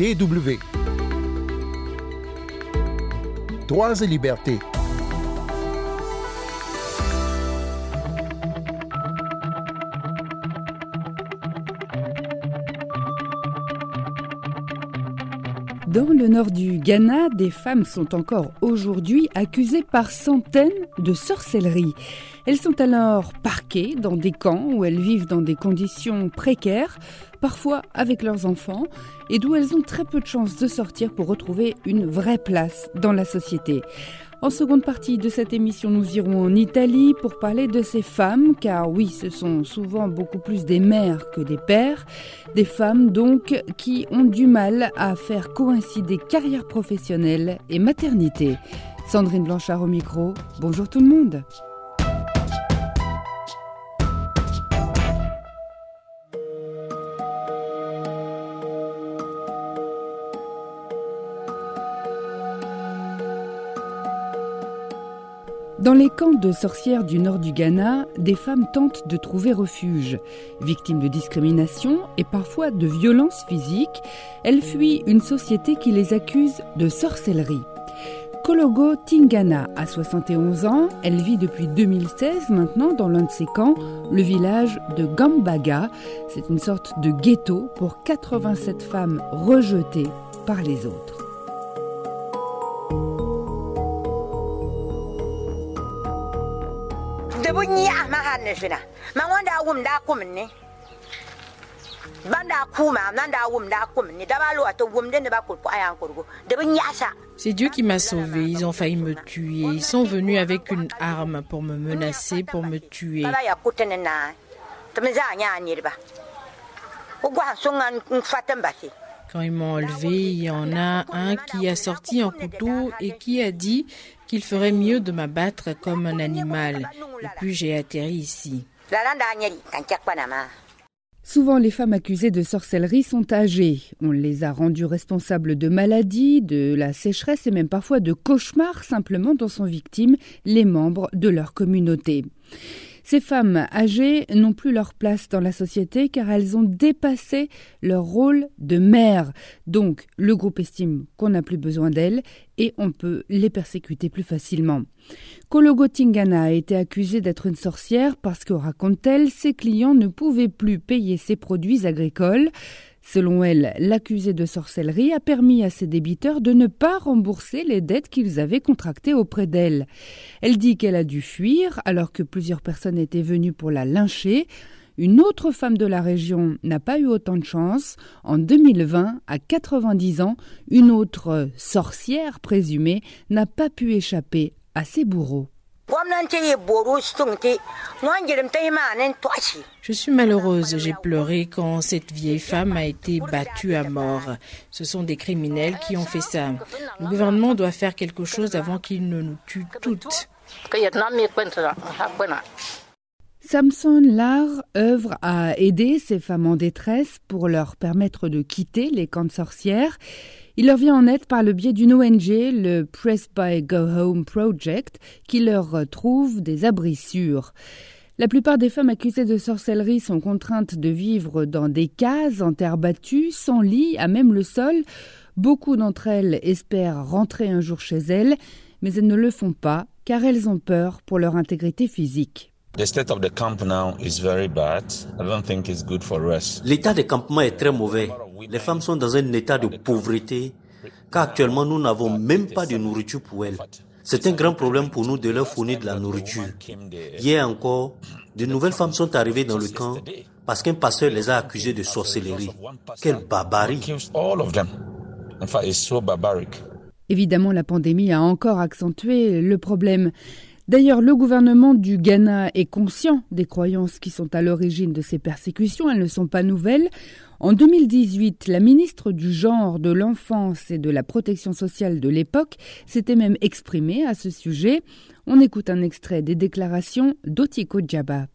DW. Droits et libertés. Dans le nord du Ghana, des femmes sont encore aujourd'hui accusées par centaines de sorcellerie. Elles sont alors parquées dans des camps où elles vivent dans des conditions précaires, parfois avec leurs enfants, et d'où elles ont très peu de chances de sortir pour retrouver une vraie place dans la société. En seconde partie de cette émission, nous irons en Italie pour parler de ces femmes, car oui, ce sont souvent beaucoup plus des mères que des pères, des femmes donc qui ont du mal à faire coïncider carrière professionnelle et maternité. Sandrine Blanchard au micro, bonjour tout le monde. Dans les camps de sorcières du nord du Ghana, des femmes tentent de trouver refuge. Victimes de discrimination et parfois de violences physiques, elles fuient une société qui les accuse de sorcellerie. Kologo Tingana a 71 ans, elle vit depuis 2016 maintenant dans l'un de ses camps, le village de Gambaga. C'est une sorte de ghetto pour 87 femmes rejetées par les autres. C'est Dieu qui m'a sauvé. Ils ont failli me tuer. Ils sont venus avec une arme pour me menacer, pour me tuer. Quand ils m'ont enlevé, il y en a un qui a sorti un couteau et qui a dit qu'il ferait mieux de m'abattre comme un animal. Et puis j'ai atterri ici. Souvent, les femmes accusées de sorcellerie sont âgées. On les a rendues responsables de maladies, de la sécheresse et même parfois de cauchemars simplement dont sont victimes les membres de leur communauté. Ces femmes âgées n'ont plus leur place dans la société car elles ont dépassé leur rôle de mère. Donc le groupe estime qu'on n'a plus besoin d'elles et on peut les persécuter plus facilement. Kologo Tingana a été accusée d'être une sorcière parce que, raconte-t-elle, ses clients ne pouvaient plus payer ses produits agricoles. Selon elle, l'accusé de sorcellerie a permis à ses débiteurs de ne pas rembourser les dettes qu'ils avaient contractées auprès d'elle. Elle dit qu'elle a dû fuir alors que plusieurs personnes étaient venues pour la lyncher. Une autre femme de la région n'a pas eu autant de chance. En 2020, à 90 ans, une autre sorcière présumée n'a pas pu échapper à ses bourreaux. Je suis malheureuse, j'ai pleuré quand cette vieille femme a été battue à mort. Ce sont des criminels qui ont fait ça. Le gouvernement doit faire quelque chose avant qu'ils ne nous tuent toutes. Samson Lar œuvre à aider ces femmes en détresse pour leur permettre de quitter les camps de sorcières. Il leur vient en aide par le biais d'une ONG, le Press by Go Home Project, qui leur trouve des abris sûrs. La plupart des femmes accusées de sorcellerie sont contraintes de vivre dans des cases en terre battue, sans lit, à même le sol. Beaucoup d'entre elles espèrent rentrer un jour chez elles, mais elles ne le font pas car elles ont peur pour leur intégrité physique. L'état des campements est très mauvais. Les femmes sont dans un état de pauvreté car actuellement nous n'avons même pas de nourriture pour elles. C'est un grand problème pour nous de leur fournir de la nourriture. Hier encore, de nouvelles femmes sont arrivées dans le camp parce qu'un pasteur les a accusées de sorcellerie. Quelle barbarie! Évidemment, la pandémie a encore accentué le problème. D'ailleurs, le gouvernement du Ghana est conscient des croyances qui sont à l'origine de ces persécutions. Elles ne sont pas nouvelles. En 2018, la ministre du Genre, de l'Enfance et de la Protection sociale de l'époque s'était même exprimée à ce sujet. On écoute un extrait des déclarations d'Otiko Djaba.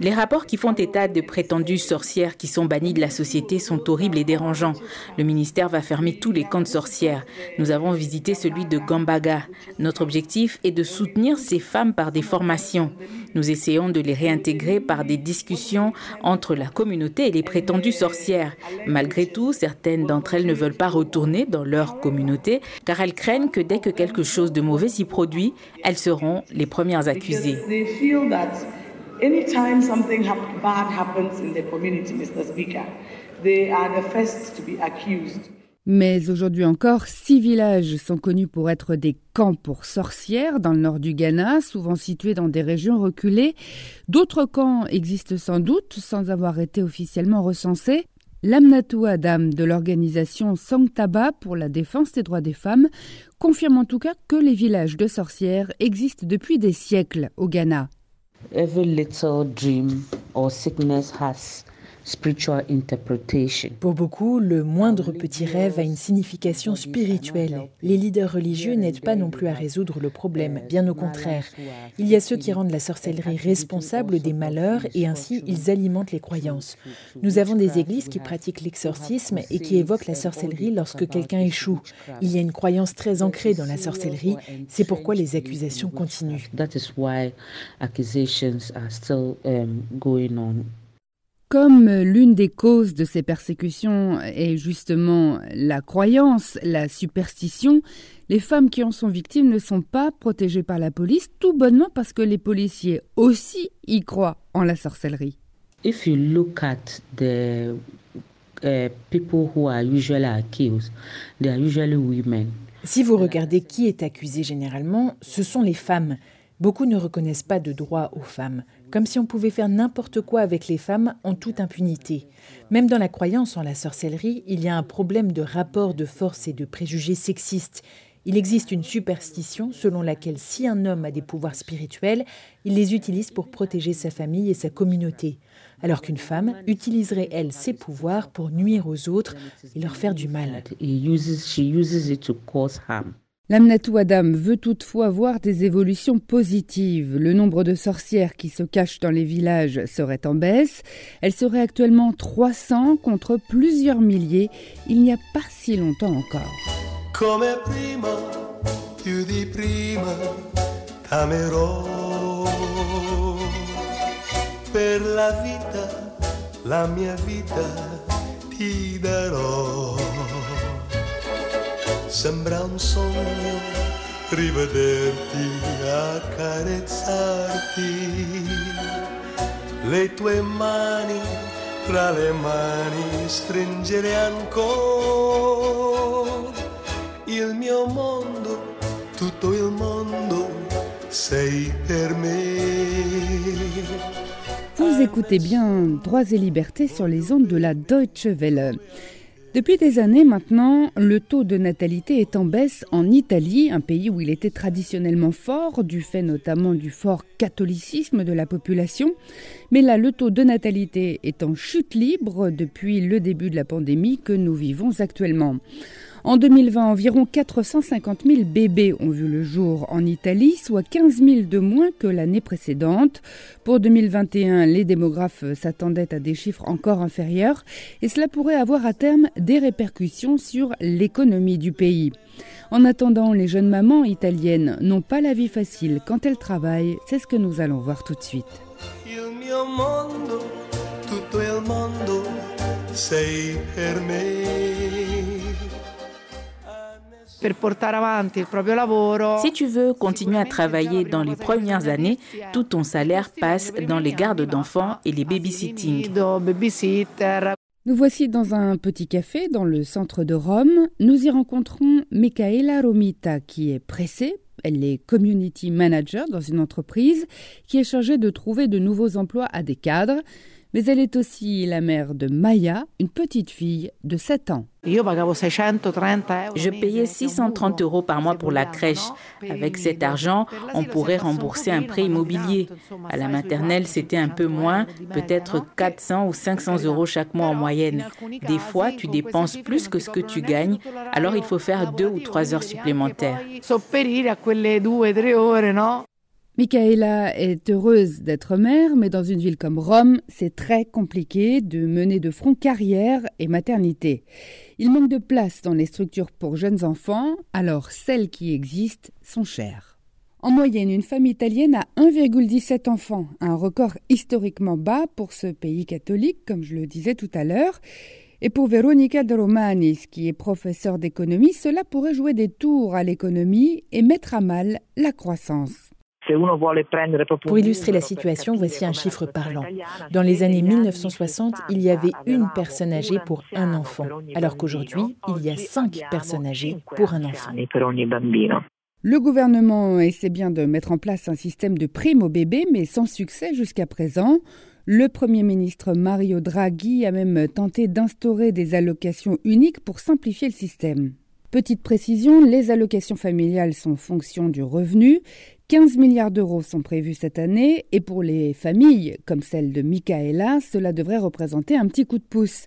Les rapports qui font état de prétendues sorcières qui sont bannies de la société sont horribles et dérangeants. Le ministère va fermer tous les camps de sorcières. Nous avons visité celui de Gambaga. Notre objectif est de soutenir ces femmes par des formations. Nous essayons de les réintégrer par des discussions entre la communauté et les prétendues sorcières. Malgré tout, certaines d'entre elles ne veulent pas retourner dans leur communauté car elles craignent que dès que quelque chose de mauvais s'y produit, elles seront les premières accusées. Anytime something bad happens in community, Mr. Speaker, they are the first to be accused. Mais aujourd'hui encore, six villages sont connus pour être des camps pour sorcières dans le nord du Ghana, souvent situés dans des régions reculées. D'autres camps existent sans doute, sans avoir été officiellement recensés. Lamnatou Adam de l'organisation Sangtaba pour la défense des droits des femmes confirme en tout cas que les villages de sorcières existent depuis des siècles au Ghana. Every little dream or sickness has pour beaucoup, le moindre petit rêve a une signification spirituelle. Les leaders religieux n'aident pas non plus à résoudre le problème, bien au contraire. Il y a ceux qui rendent la sorcellerie responsable des malheurs et ainsi ils alimentent les croyances. Nous avons des églises qui pratiquent l'exorcisme et qui évoquent la sorcellerie lorsque quelqu'un échoue. Il y a une croyance très ancrée dans la sorcellerie, c'est pourquoi les accusations continuent. Comme l'une des causes de ces persécutions est justement la croyance, la superstition, les femmes qui en sont victimes ne sont pas protégées par la police, tout bonnement parce que les policiers aussi y croient en la sorcellerie. If you look at the uh, people who are usually accused, they are usually women. Si vous regardez qui est accusé généralement, ce sont les femmes. Beaucoup ne reconnaissent pas de droit aux femmes, comme si on pouvait faire n'importe quoi avec les femmes en toute impunité. Même dans la croyance en la sorcellerie, il y a un problème de rapport de force et de préjugés sexistes. Il existe une superstition selon laquelle si un homme a des pouvoirs spirituels, il les utilise pour protéger sa famille et sa communauté, alors qu'une femme utiliserait, elle, ses pouvoirs pour nuire aux autres et leur faire du mal. L'Amnatou Adam veut toutefois voir des évolutions positives. Le nombre de sorcières qui se cachent dans les villages serait en baisse. Elle serait actuellement 300 contre plusieurs milliers il n'y a pas si longtemps encore. Prima, prima, Per la vita, la mia vita, ti. Sembra un sogno rivederti, accarezzarti, le tue mani tra le mani stringere ancora. Il mio mondo, tutto il mondo, sei per me. Vous écoutez bien Droits et libertés sur les ondes de la Deutsche Welle. Depuis des années maintenant, le taux de natalité est en baisse en Italie, un pays où il était traditionnellement fort, du fait notamment du fort catholicisme de la population. Mais là, le taux de natalité est en chute libre depuis le début de la pandémie que nous vivons actuellement. En 2020, environ 450 000 bébés ont vu le jour en Italie, soit 15 000 de moins que l'année précédente. Pour 2021, les démographes s'attendaient à des chiffres encore inférieurs et cela pourrait avoir à terme des répercussions sur l'économie du pays. En attendant, les jeunes mamans italiennes n'ont pas la vie facile quand elles travaillent, c'est ce que nous allons voir tout de suite. Si tu veux continuer à travailler dans les premières années, tout ton salaire passe dans les gardes d'enfants et les babysitting. Nous voici dans un petit café dans le centre de Rome. Nous y rencontrons Michaela Romita qui est pressée. Elle est community manager dans une entreprise qui est chargée de trouver de nouveaux emplois à des cadres mais elle est aussi la mère de Maya, une petite fille de 7 ans. Je payais 630 euros par mois pour la crèche. Avec cet argent, on pourrait rembourser un prêt immobilier. À la maternelle, c'était un peu moins, peut-être 400 ou 500 euros chaque mois en moyenne. Des fois, tu dépenses plus que ce que tu gagnes, alors il faut faire deux ou trois heures supplémentaires. Michaela est heureuse d'être mère, mais dans une ville comme Rome, c'est très compliqué de mener de front carrière et maternité. Il manque de place dans les structures pour jeunes enfants, alors celles qui existent sont chères. En moyenne, une femme italienne a 1,17 enfants, un record historiquement bas pour ce pays catholique, comme je le disais tout à l'heure. Et pour Veronica de Romanis, qui est professeure d'économie, cela pourrait jouer des tours à l'économie et mettre à mal la croissance. Pour illustrer la situation, voici un chiffre parlant. Dans les années 1960, il y avait une personne âgée pour un enfant, alors qu'aujourd'hui, il y a cinq personnes âgées pour un enfant. Le gouvernement essaie bien de mettre en place un système de primes aux bébés, mais sans succès jusqu'à présent. Le Premier ministre Mario Draghi a même tenté d'instaurer des allocations uniques pour simplifier le système. Petite précision, les allocations familiales sont fonction du revenu. 15 milliards d'euros sont prévus cette année et pour les familles comme celle de Michaela, cela devrait représenter un petit coup de pouce.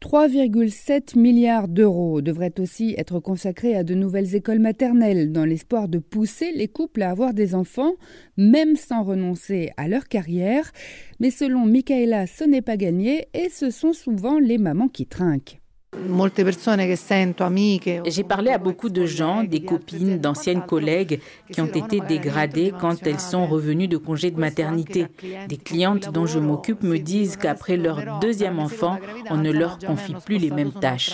3,7 milliards d'euros devraient aussi être consacrés à de nouvelles écoles maternelles dans l'espoir de pousser les couples à avoir des enfants, même sans renoncer à leur carrière. Mais selon Michaela, ce n'est pas gagné et ce sont souvent les mamans qui trinquent. J'ai parlé à beaucoup de gens, des copines, d'anciennes collègues qui ont été dégradées quand elles sont revenues de congé de maternité. Des clientes dont je m'occupe me disent qu'après leur deuxième enfant, on ne leur confie plus les mêmes tâches.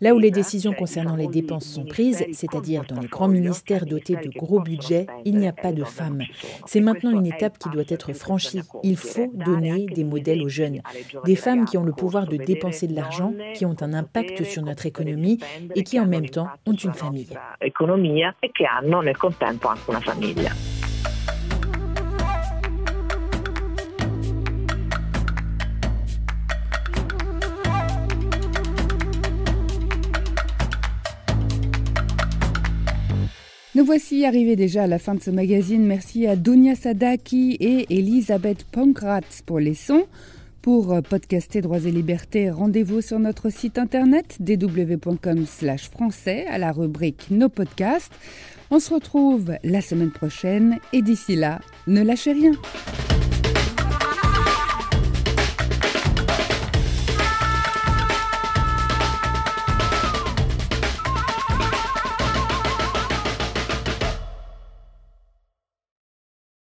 Là où les décisions concernant les dépenses sont prises, c'est-à-dire dans les grands ministères dotés de gros budgets, il n'y a pas de femmes. C'est maintenant une étape qui doit être franchie. Il faut donner des modèles aux jeunes, des femmes qui ont le pouvoir de dépenser de l'argent, qui ont un impact sur notre économie et qui en même temps ont une famille. Nous voici arrivés déjà à la fin de ce magazine. Merci à Dunia Sadaki et Elisabeth Pankratz pour les sons. Pour euh, podcaster Droits et Libertés, rendez-vous sur notre site internet www.com français à la rubrique Nos podcasts. On se retrouve la semaine prochaine et d'ici là, ne lâchez rien.